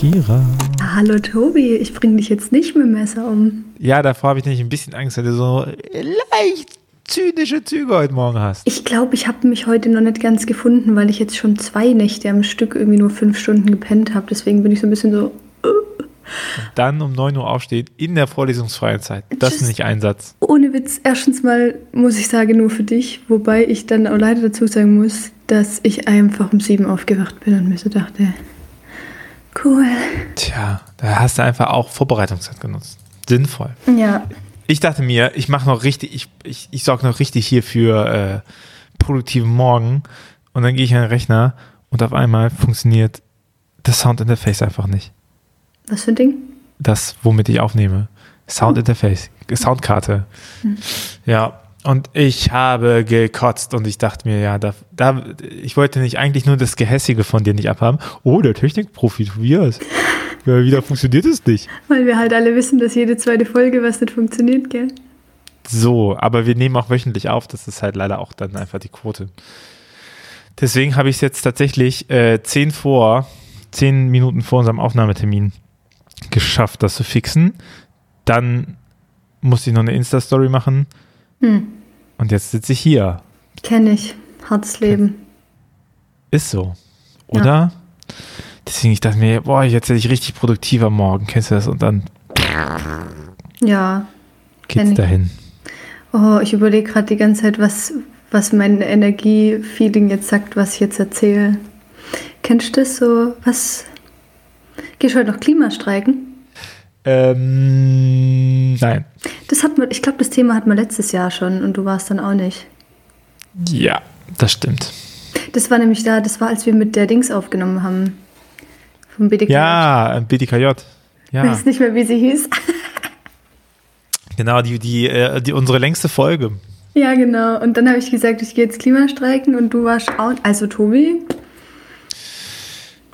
Kira. Hallo Tobi, ich bringe dich jetzt nicht mit dem Messer um. Ja, davor habe ich nämlich ein bisschen Angst, weil du so leicht zynische Züge heute Morgen hast. Ich glaube, ich habe mich heute noch nicht ganz gefunden, weil ich jetzt schon zwei Nächte am Stück irgendwie nur fünf Stunden gepennt habe. Deswegen bin ich so ein bisschen so. Und dann um 9 Uhr aufsteht in der vorlesungsfreien Zeit. Das ist Just- nicht ein Satz. Ohne Witz, erstens mal muss ich sagen, nur für dich. Wobei ich dann auch leider dazu sagen muss, dass ich einfach um sieben aufgewacht bin und mir so dachte, cool. Tja, da hast du einfach auch Vorbereitungszeit genutzt. Sinnvoll. Ja, Ich dachte mir, ich mache noch richtig, ich, ich, ich sorge noch richtig hier für äh, produktiven Morgen. Und dann gehe ich an den Rechner und auf einmal funktioniert das Soundinterface einfach nicht. was für ein Ding? das, womit ich aufnehme. Soundinterface, Soundkarte. Ja, und ich habe gekotzt und ich dachte mir, ja, da, da, ich wollte nicht eigentlich nur das Gehässige von dir nicht abhaben. Oh, der Technikprofi Tobias. Ja, wieder funktioniert es nicht. Weil wir halt alle wissen, dass jede zweite Folge was nicht funktioniert, gell? So, aber wir nehmen auch wöchentlich auf. Das ist halt leider auch dann einfach die Quote. Deswegen habe ich es jetzt tatsächlich äh, zehn vor, zehn Minuten vor unserem Aufnahmetermin geschafft, das zu fixen. Dann musste ich noch eine Insta-Story machen. Hm, Und jetzt sitze ich hier. kenne ich. Hartes Leben. Ist so. Oder? Deswegen, ich dachte mir, boah, jetzt hätte ich richtig produktiver Morgen. Kennst du das? Und dann Ja. Kenn geht's dahin. Oh, ich überlege gerade die ganze Zeit, was, was mein Energiefeeling jetzt sagt, was ich jetzt erzähle. Kennst du das so? Was? Gehst du heute noch Klimastreiken? Ähm, nein. Das hat ich glaube, das Thema hatten wir letztes Jahr schon und du warst dann auch nicht. Ja, das stimmt. Das war nämlich da, das war, als wir mit der Dings aufgenommen haben. Vom BDK. Ja, ein BDKJ. Ich Ja, weiß nicht mehr, wie sie hieß. genau, die, die, äh, die, unsere längste Folge. ja, genau. Und dann habe ich gesagt, ich gehe jetzt Klimastreiken und du warst auch. Also, Tobi,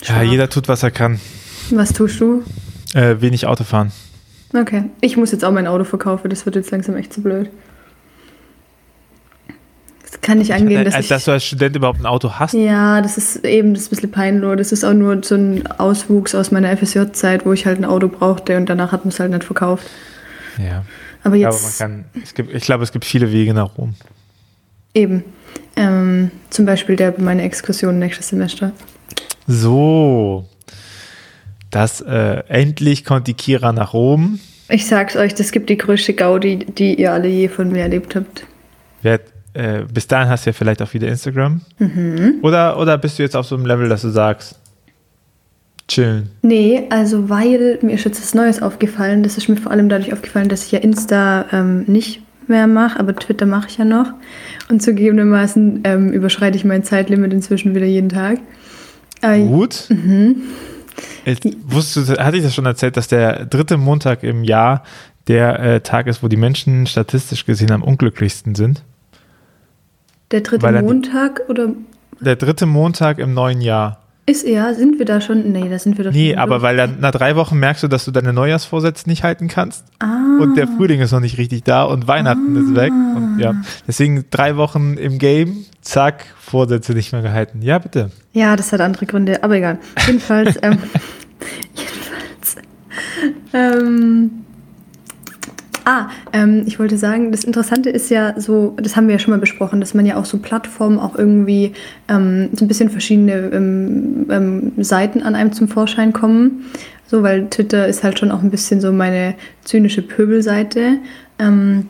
Ja, Stark. jeder tut, was er kann. was tust du? Äh, wenig Auto fahren. Okay. Ich muss jetzt auch mein Auto verkaufen, das wird jetzt langsam echt zu blöd. Das kann nicht angehen, dass Äh, ich. dass du als Student überhaupt ein Auto hast. ja, das ist eben das ist ein bisschen peinlich. Das ist auch nur so ein Auswuchs aus meiner FSJ-Zeit, wo ich halt ein Auto brauchte und danach hat man es halt nicht verkauft. Ja. Aber Aber man jetzt kann, es gibt, ich glaube, es gibt viele Wege nach Rom. eben. Ähm, zum Beispiel der meine Exkursion nächstes Semester. So. Das, äh, endlich kommt die Kira nach Rom. Ich sag's euch, das gibt die größte Gaudi, die ihr alle je von mir erlebt habt. Wer, äh, bis dahin hast du ja vielleicht auch wieder Instagram. Mhm. Oder, oder bist du jetzt auf so einem Level, dass du sagst, chillen. Nee, also weil mir ist jetzt was Neues aufgefallen. Das ist mir vor allem dadurch aufgefallen, dass ich ja Insta ähm, nicht mehr mache, aber Twitter mache ich ja noch. Und zugegebenermaßen ähm, überschreite ich mein Zeitlimit inzwischen wieder jeden Tag. Aber Gut. Mhm. Wusstest du, hatte ich das schon erzählt, dass der dritte Montag im Jahr der äh, Tag ist, wo die Menschen statistisch gesehen am unglücklichsten sind? der dritte Montag oder Der dritte Montag im neuen Jahr. Ist er? Sind wir da schon? Nee, da sind wir doch Nee, schon aber durch. weil dann nach drei Wochen merkst du, dass du deine Neujahrsvorsätze nicht halten kannst Ah, und der Frühling ist noch nicht richtig da und Weihnachten ist weg. Und ja, deswegen drei Wochen im Game, zack, Vorsätze nicht mehr gehalten. Ja, bitte. ja, das hat andere Gründe, aber egal. Jedenfalls, ähm, jedenfalls. Ähm, ah, ähm, ich wollte sagen, das Interessante ist ja so, das haben wir ja schon mal besprochen, dass man ja auch so Plattformen auch irgendwie ähm, so ein bisschen verschiedene ähm, ähm, Seiten an einem zum Vorschein kommen. So, weil Twitter ist halt schon auch ein bisschen so meine zynische Pöbelseite. Ähm,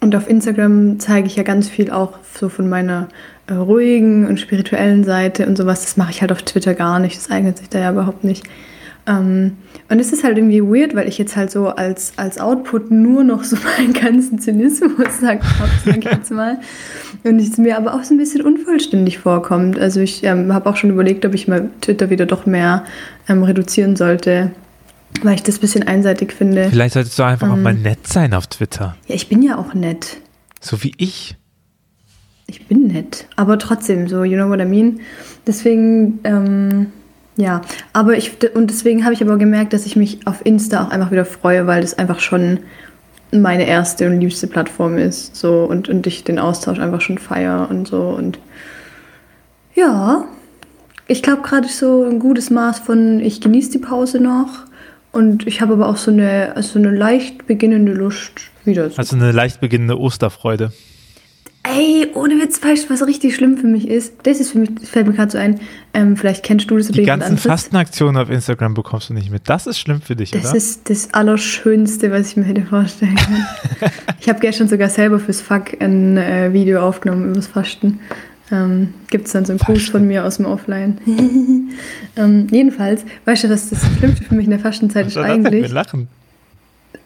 und auf Instagram zeige ich ja ganz viel auch so von meiner äh, ruhigen und spirituellen Seite und sowas. Das mache ich halt auf Twitter gar nicht. Das eignet sich da ja überhaupt nicht. Ähm, und es ist halt irgendwie weird, weil ich jetzt halt so als, als Output nur noch so meinen ganzen Zynismus sag, sag ich jetzt mal. Und es mir aber auch so ein bisschen unvollständig vorkommt. Also ich ähm, habe auch schon überlegt, ob ich mal Twitter wieder doch mehr ähm, reduzieren sollte, weil ich das ein bisschen einseitig finde. Vielleicht solltest du einfach auch Ähm. mal nett sein auf Twitter. Ja, ich bin ja auch nett. So wie ich. Ich bin nett, aber trotzdem so, you know what I mean? Deswegen, ähm, ja, aber ich, und deswegen habe ich aber gemerkt, dass ich mich auf Insta auch einfach wieder freue, weil das einfach schon meine erste und liebste Plattform ist, so, und, und ich den Austausch einfach schon feier und so und ja, Ich glaube gerade so ein gutes Maß von, ich genieße die Pause noch und ich habe aber auch so eine, also eine leicht beginnende Lust wieder. Also eine leicht beginnende Osterfreude. Ey, ohne Witz, weißt du, was richtig schlimm für mich ist? Das ist für mich, das fällt mir gerade so ein, ähm, vielleicht kennst du das. Die ganzen Fastenaktionen auf Instagram bekommst du nicht mit. Das ist schlimm für dich, das oder? Das ist das Allerschönste, was ich mir hätte vorstellen können. ich habe gestern sogar selber fürs Fuck ein äh, Video aufgenommen über das Fasten. Ähm, Gibt es dann so einen Gruß von mir aus dem Offline. ähm, jedenfalls, weißt du, was das Schlimmste für mich in der Fastenzeit ist eigentlich? Wir lachen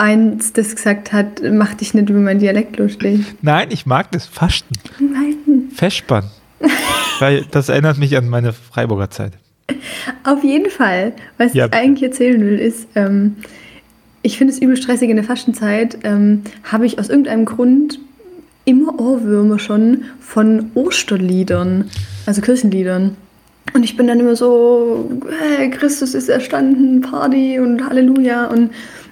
eins, das gesagt hat, mach dich nicht über meinen Dialekt lustig. Nein, ich mag das Fasten. Nein. Festspann. Weil das erinnert mich an meine Freiburger Zeit. Auf jeden Fall. Was ja. ich eigentlich erzählen will, ist, ähm, ich finde es übel stressig in der Fastenzeit, ähm, habe ich aus irgendeinem Grund immer Ohrwürmer schon von Osterliedern, also Kirchenliedern. Und ich bin dann immer so, hey, Christus ist erstanden, Party und Halleluja und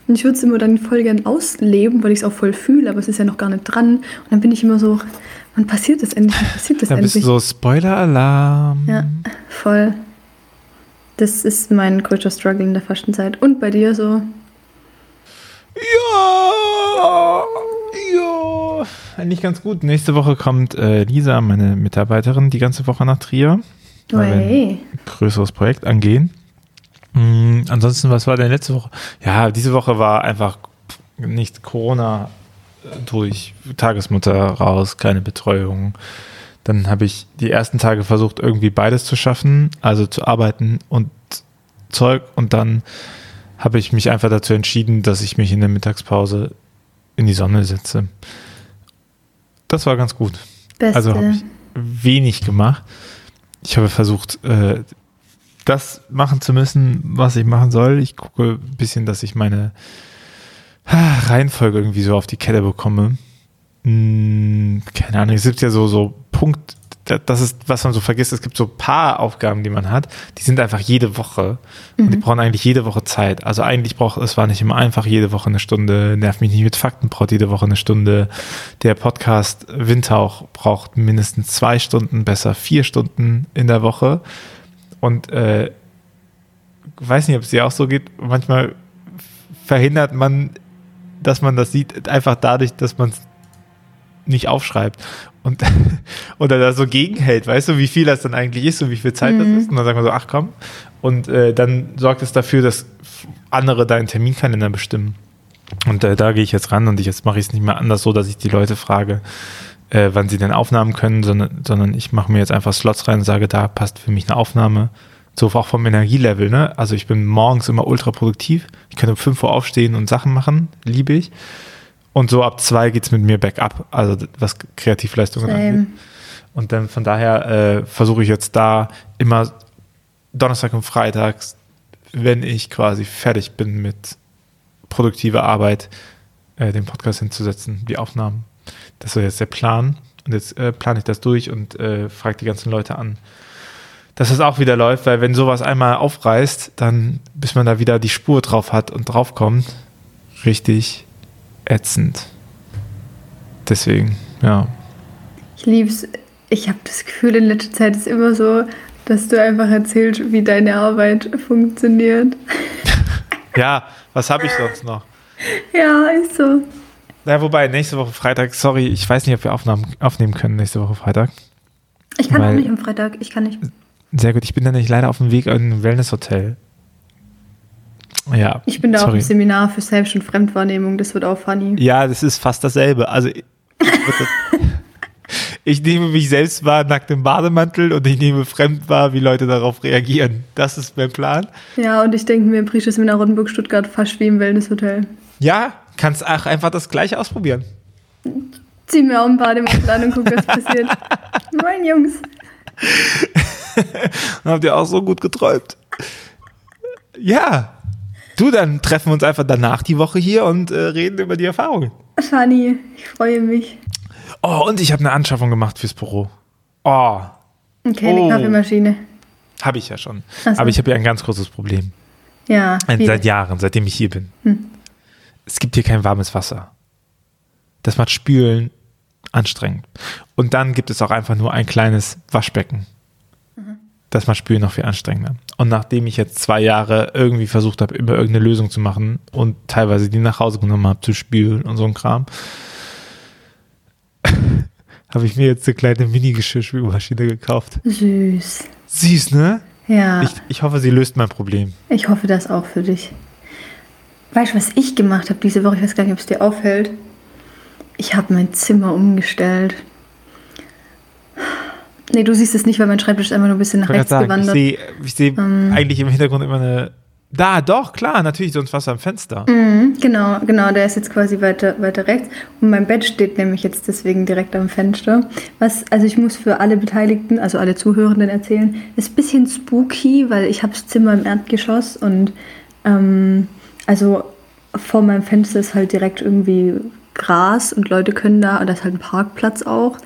und ich würde es immer dann voll gern ausleben, weil ich es auch voll fühle, aber es ist ja noch gar nicht dran. Und dann bin ich immer so, wann passiert das endlich? Wann passiert das dann endlich? bist du so Spoiler-Alarm. Ja, voll. Das ist mein größter Struggle in der Fastenzeit. Und bei dir so? Ja, ja. Eigentlich ganz gut. Nächste Woche kommt äh, Lisa, meine Mitarbeiterin, die ganze Woche nach Trier. Weil wir ein größeres Projekt angehen. Mhm, ansonsten, was war denn letzte Woche? Ja, diese Woche war einfach nicht Corona durch, Tagesmutter raus, keine Betreuung. Dann habe ich die ersten Tage versucht, irgendwie beides zu schaffen, also zu arbeiten und Zeug. Und dann habe ich mich einfach dazu entschieden, dass ich mich in der Mittagspause in die Sonne setze. Das war ganz gut. Beste. Also habe ich wenig gemacht. Ich habe versucht, äh, das machen zu müssen, was ich machen soll. Ich gucke ein bisschen, dass ich meine Reihenfolge irgendwie so auf die Kette bekomme. Hm, keine Ahnung, es gibt ja so, so Punkt, das ist, was man so vergisst, es gibt so ein paar Aufgaben, die man hat, die sind einfach jede Woche. Mhm. Und die mhm. brauchen eigentlich jede Woche Zeit. Also eigentlich braucht, es war nicht immer einfach, jede Woche eine Stunde, nerv mich nicht mit Fakten, braucht jede Woche eine Stunde. Der Podcast Windhauch braucht mindestens zwei Stunden, besser vier Stunden in der Woche. Und äh, weiß nicht, ob es dir auch so geht. Manchmal verhindert man, dass man das sieht, einfach dadurch, dass man es nicht aufschreibt und oder da so gegenhält, weißt du, wie viel das dann eigentlich ist und wie viel Zeit mhm. das ist. Und dann sagen wir so, ach komm. Und äh, dann sorgt es dafür, dass andere deinen Terminkalender bestimmen. Und äh, da gehe ich jetzt ran und ich, jetzt mache ich es nicht mehr anders so, dass ich die Leute frage, äh, wann sie denn Aufnahmen können, sondern, sondern ich mache mir jetzt einfach Slots rein und sage, da passt für mich eine Aufnahme. So auch vom Energielevel, ne? Also ich bin morgens immer ultra produktiv. Ich kann um 5 Uhr aufstehen und Sachen machen, liebe ich. Und so ab zwei geht es mit mir bergab, also was Kreativleistungen angeht. Und dann von daher äh, versuche ich jetzt da immer Donnerstag und Freitags, wenn ich quasi fertig bin mit produktiver Arbeit, äh, den Podcast hinzusetzen, die Aufnahmen. Das ist jetzt der Plan. Und jetzt äh, plane ich das durch und äh, frage die ganzen Leute an, dass es auch wieder läuft, weil wenn sowas einmal aufreißt, dann, bis man da wieder die Spur drauf hat und draufkommt, richtig ätzend. Deswegen, ja. Ich liebe es. Ich habe das Gefühl, in letzter Zeit ist immer so, dass du einfach erzählst, wie deine Arbeit funktioniert. ja, was habe ich sonst noch? Ja, ist so. Na, wobei, nächste Woche Freitag, sorry, ich weiß nicht, ob wir Aufnahmen, aufnehmen können nächste Woche Freitag. Ich kann auch nicht am Freitag, ich kann nicht. Sehr gut, ich bin dann nicht leider auf dem Weg in ein Wellnesshotel. Ja. Ich bin da sorry. auf dem Seminar für Selbst- und Fremdwahrnehmung, das wird auch funny. Ja, das ist fast dasselbe. Also, ich, ich nehme mich selbst wahr nackt im Bademantel und ich nehme fremd wahr, wie Leute darauf reagieren. Das ist mein Plan. Ja, und ich denke mir, Prische Seminar Rotenburg Stuttgart fast wie im Wellnesshotel. Ja, kannst auch einfach das gleiche ausprobieren. Zieh mir auch ein Bademantel an und guck, was passiert. Moin, Jungs. Dann habt ihr auch so gut geträumt. Ja. Du, dann treffen wir uns einfach danach die Woche hier und äh, reden über die Erfahrungen. Shani, ich freue mich. Oh, und ich habe eine Anschaffung gemacht fürs Büro. Oh. Okay, eine oh. Kaffeemaschine. Habe ich ja schon. So. Aber ich habe ja ein ganz großes Problem. Ja. Seit Jahren, seitdem ich hier bin. Hm es gibt hier kein warmes Wasser. Das macht Spülen anstrengend. Und dann gibt es auch einfach nur ein kleines Waschbecken. Mhm. das macht Spülen noch viel anstrengender. Und nachdem ich jetzt zwei Jahre irgendwie versucht habe, immer irgendeine Lösung zu machen und teilweise die nach Hause genommen habe zu spülen und so ein Kram, habe ich mir jetzt eine kleine Mini-Geschirrspülmaschine gekauft. Süß. Süß, ne? Ja. Ich, ich hoffe, sie löst mein Problem. Ich hoffe das auch für dich. Weißt du, was ich gemacht habe diese Woche? Ich weiß gar nicht, ob es dir auffällt. Ich habe mein Zimmer umgestellt. Nee, du siehst es nicht, weil mein Schreibtisch ist einfach nur ein bisschen nach rechts sagen, ich gewandert. sehe ich seh Ähm. eigentlich im Hintergrund immer eine. Da, doch, klar, natürlich, sonst was am Fenster. Mhm, genau, genau, der ist jetzt quasi weiter, weiter rechts. Und mein Bett steht nämlich jetzt deswegen direkt am Fenster. Was, also ich muss für alle Beteiligten, also alle Zuhörenden erzählen, ist ein bisschen spooky, weil ich habe das Zimmer im Erdgeschoss und ähm, also vor meinem Fenster ist halt direkt irgendwie Gras und Leute können da, und da ist halt ein Parkplatz auch.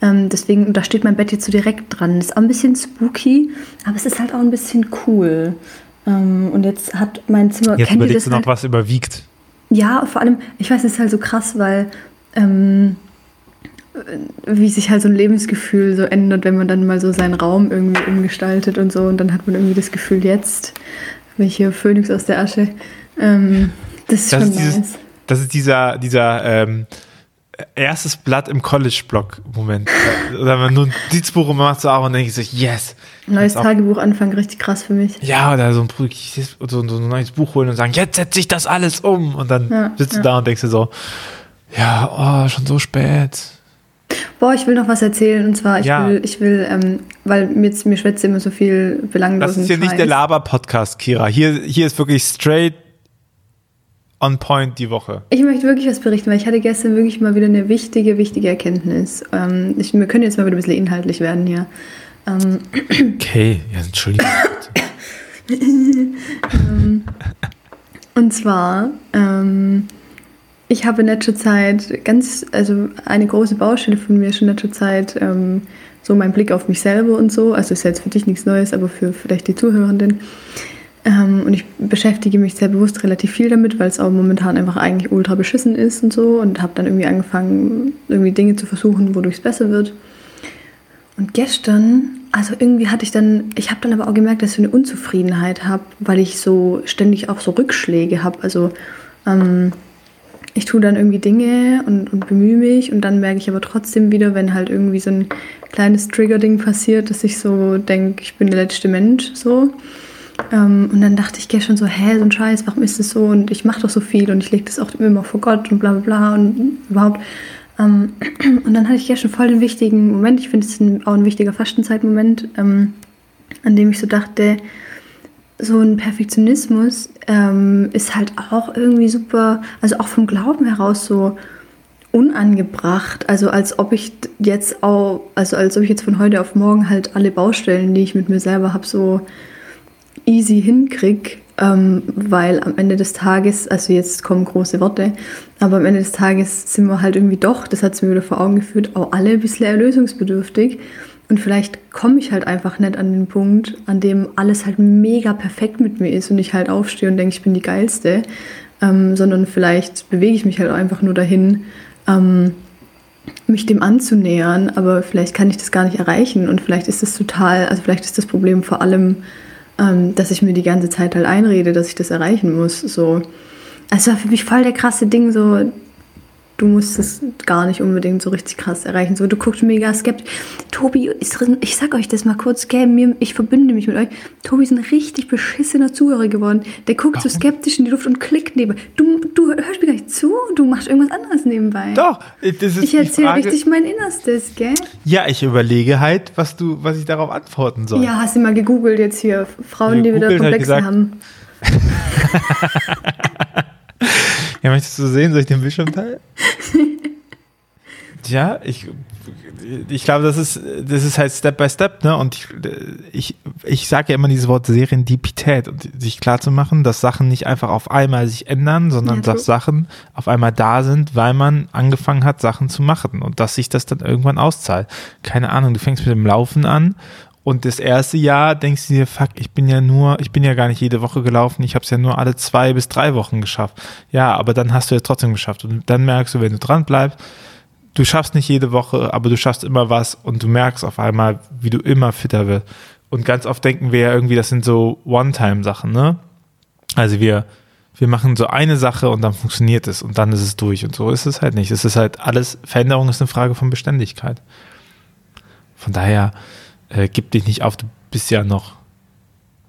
Ähm, deswegen, und da steht mein Bett jetzt so direkt dran. Ist auch ein bisschen spooky, aber es ist halt auch ein bisschen cool. Ähm, und jetzt hat mein Zimmer. Jetzt kennt ihr überlegst du das noch, halt? was überwiegt. Ja, vor allem, ich weiß, es ist halt so krass, weil ähm, wie sich halt so ein Lebensgefühl so ändert, wenn man dann mal so seinen Raum irgendwie umgestaltet und so und dann hat man irgendwie das Gefühl, jetzt bin ich hier Phönix aus der Asche. Ähm, das ist Das schon ist dieses- nice. Das ist dieser, dieser ähm, erstes Blatt im College-Block-Moment. Oder man nur ein Notizbuch und man macht so auf und denkt sich, yes. Neues auch- Tagebuch anfangen, richtig krass für mich. Ja, oder so ein, so, so ein neues Buch holen und sagen, jetzt setze ich das alles um. Und dann Ja, sitzt du ja. da und denkst dir so, ja, oh, schon so spät. Boah, ich will noch was erzählen und zwar, ich Ja. will, ich will, ähm, weil mir, mir schwätzt immer so viel belanglosen Das ist hier nicht Scheiß. der Laber-Podcast, Kira. Hier, hier ist wirklich straight on point die Woche. Ich möchte wirklich was berichten, weil ich hatte gestern wirklich mal wieder eine wichtige, wichtige Erkenntnis. Ähm, ich, wir können jetzt mal wieder ein bisschen inhaltlich werden hier. Ähm, Okay, ja, Entschuldigung. und zwar, ähm, ich habe in letzter Zeit ganz, also eine große Baustelle von mir schon in letzter Zeit, ähm, so mein Blick auf mich selber und so. Also ist jetzt für dich nichts Neues, aber für vielleicht die Zuhörenden. Ähm, und ich beschäftige mich sehr bewusst relativ viel damit, weil es auch momentan einfach eigentlich ultra beschissen ist und so. Und habe dann irgendwie angefangen, irgendwie Dinge zu versuchen, wodurch es besser wird. Und gestern, also irgendwie hatte ich dann, ich habe dann aber auch gemerkt, dass ich eine Unzufriedenheit habe, weil ich so ständig auch so Rückschläge habe. Also ähm, ich tue dann irgendwie Dinge und, und bemühe mich und dann merke ich aber trotzdem wieder, wenn halt irgendwie so ein kleines Trigger-Ding passiert, dass ich so denke, ich bin der letzte Mensch so. Ähm, und dann dachte ich gestern so, hä, so ein Scheiß, warum ist das so? Und ich mache doch so viel und ich lege das auch immer vor Gott und bla bla bla und überhaupt. Ähm, und dann hatte ich gestern voll den wichtigen Moment, ich finde es auch ein wichtiger Fastenzeitmoment, ähm, an dem ich so dachte, so ein Perfektionismus ähm, ist halt auch irgendwie super, also auch vom Glauben heraus so unangebracht. Also als ob ich jetzt auch, also als ob ich jetzt von heute auf morgen halt alle Baustellen, die ich mit mir selber habe, so easy hinkrieg, ähm, weil am Ende des Tages, also jetzt kommen große Worte, aber am Ende des Tages sind wir halt irgendwie doch, das hat es mir wieder vor Augen geführt, auch alle ein bisschen erlösungsbedürftig. Und vielleicht komme ich halt einfach nicht an den Punkt, an dem alles halt mega perfekt mit mir ist und ich halt aufstehe und denke, ich bin die Geilste, ähm, sondern vielleicht bewege ich mich halt einfach nur dahin, ähm, mich dem anzunähern, aber vielleicht kann ich das gar nicht erreichen und vielleicht ist das total, also vielleicht ist das Problem vor allem, ähm, dass ich mir die ganze Zeit halt einrede, dass ich das erreichen muss. So. Also war für mich voll der krasse Ding, so du musst es gar nicht unbedingt so richtig krass erreichen. So, du guckst mega skeptisch. Tobi ist, ich sag euch das mal kurz, gell, mir, ich verbünde mich mit euch. Tobi ist ein richtig beschissener Zuhörer geworden. Der guckt so skeptisch in die Luft und klickt neben. Du, du hörst mir gar nicht zu, du machst irgendwas anderes nebenbei. Doch, das ist Ich erzähle richtig mein Innerstes, gell? Ja, ich überlege halt, was du, was ich darauf antworten soll. Ja, hast du mal gegoogelt jetzt hier, Frauen, die wieder Gegoogelt, halt Komplexe gesagt- haben. Ja, möchtest du sehen? Soll ich den Bildschirm teilen? ja, ich, ich glaube, das ist, das ist halt Step by Step, ne? Und ich, ich, ich sage ja immer dieses Wort Serendipität und sich klar zu machen, dass Sachen nicht einfach auf einmal sich ändern, sondern Ja, dass Sachen auf einmal da sind, weil man angefangen hat, Sachen zu machen und dass sich das dann irgendwann auszahlt. Keine Ahnung, du fängst mit dem Laufen an und das erste Jahr denkst du dir, fuck, ich bin ja nur, ich bin ja gar nicht jede Woche gelaufen, ich habe es ja nur alle zwei bis drei Wochen geschafft. Ja, aber dann hast du es trotzdem geschafft. Und dann merkst du, wenn du dran bleibst, du schaffst nicht jede Woche, aber du schaffst immer was und du merkst auf einmal, wie du immer fitter wirst. Und ganz oft denken wir ja irgendwie, das sind so One-Time-Sachen, ne? Also wir, wir machen so eine Sache und dann funktioniert es und dann ist es durch. Und so ist es halt nicht. Es ist halt alles, Veränderung ist eine Frage von Beständigkeit. Von daher, äh, gib dich nicht auf, du bist ja noch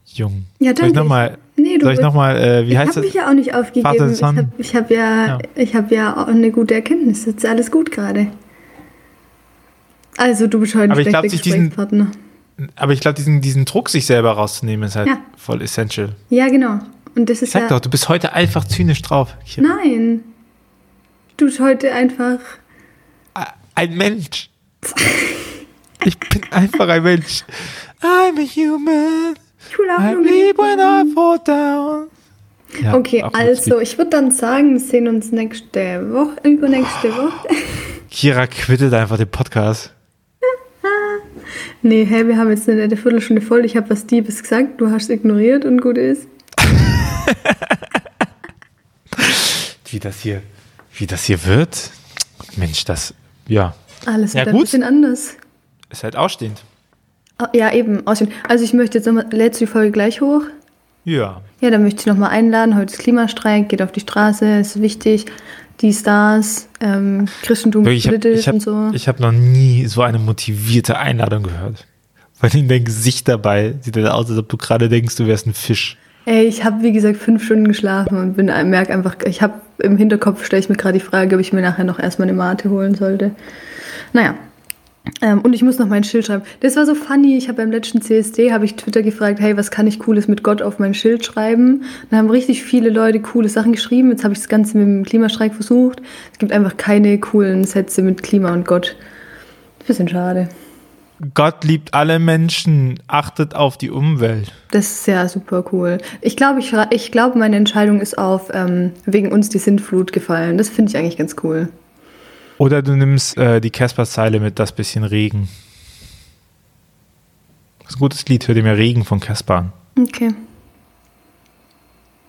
jung. Ja, Soll ich danke. nochmal, Nee, du soll ich noch mal, äh, wie ich heißt habe das? mich ja auch nicht aufgegeben. Ich habe ich hab ja, Ja. ich hab ja auch eine gute Erkenntnis. Jetzt ist alles gut gerade. Also, du bist heute Aber ich glaub, diesen-. Aber ich glaube, diesen, diesen Druck, sich selber rauszunehmen, ist halt Ja. voll essential. Ja, genau. Und das ist Ich sag ja. doch, du bist heute einfach zynisch drauf. Hier. Nein. Du bist heute einfach. Ein Mensch. Ich bin einfach ein Mensch. I'm a human. Will auch I bleed when I fall down. Ja, Okay, ein also ich würde dann sagen, wir sehen uns nächste Woche, übernächste Woche. Kira quittet einfach den Podcast. Nee, hey, wir haben jetzt eine nette Viertelstunde voll. Ich habe was Diebes gesagt, du hast ignoriert und gut ist. Wie das hier, wie das hier wird. Mensch, das, ja, Alles Ja, wird ein gut. bisschen anders. Ist halt ausstehend. Ah, Ja, eben. aussehen. Also ich möchte jetzt nochmal, lädst du die Folge gleich hoch? Ja. Ja, dann möchte ich nochmal einladen. Heute ist Klimastreik, geht auf die Straße, ist wichtig. Die Stars, ähm, Christentum Ich habe politisch ich hab, und so. ich hab noch nie so eine motivierte Einladung gehört. Weil in dein Gesicht dabei sieht das aus, als ob du gerade denkst, du wärst ein Fisch. Ey, ich habe wie gesagt fünf Stunden geschlafen und bin merke einfach, ich habe im Hinterkopf stelle ich mir gerade die Frage, ob ich mir nachher noch erstmal eine Mate holen sollte. Naja. Ähm, und ich muss noch mein Schild schreiben. Das war so funny. Ich habe beim letzten CSD habe ich Twitter gefragt, hey, was kann ich Cooles mit Gott auf mein Schild schreiben? Da haben richtig viele Leute coole Sachen geschrieben. Jetzt habe ich das Ganze mit dem Klimastreik versucht. Es gibt einfach keine coolen Sätze mit Klima und Gott. Bisschen schade. Gott liebt alle Menschen, achtet auf die Umwelt. Das ist ja super cool. Ich glaube, ich, ich glaube, meine Entscheidung ist auf ähm, wegen uns die Sintflut gefallen. Das finde ich eigentlich ganz cool. Oder du nimmst äh, die Casper-Zeile mit das bisschen Regen. Das ist ein gutes Lied, hör dir mir Regen von Casper an, Okay.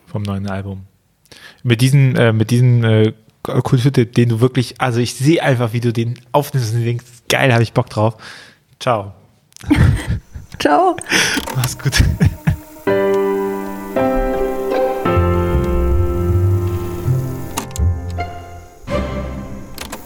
vom neuen Album. Mit diesem, äh, mit diesem äh, Kulturtipp, den du wirklich, also ich sehe einfach, wie du den aufnimmst und denkst, geil, habe ich Bock drauf. Ciao. Ciao. Mach's gut.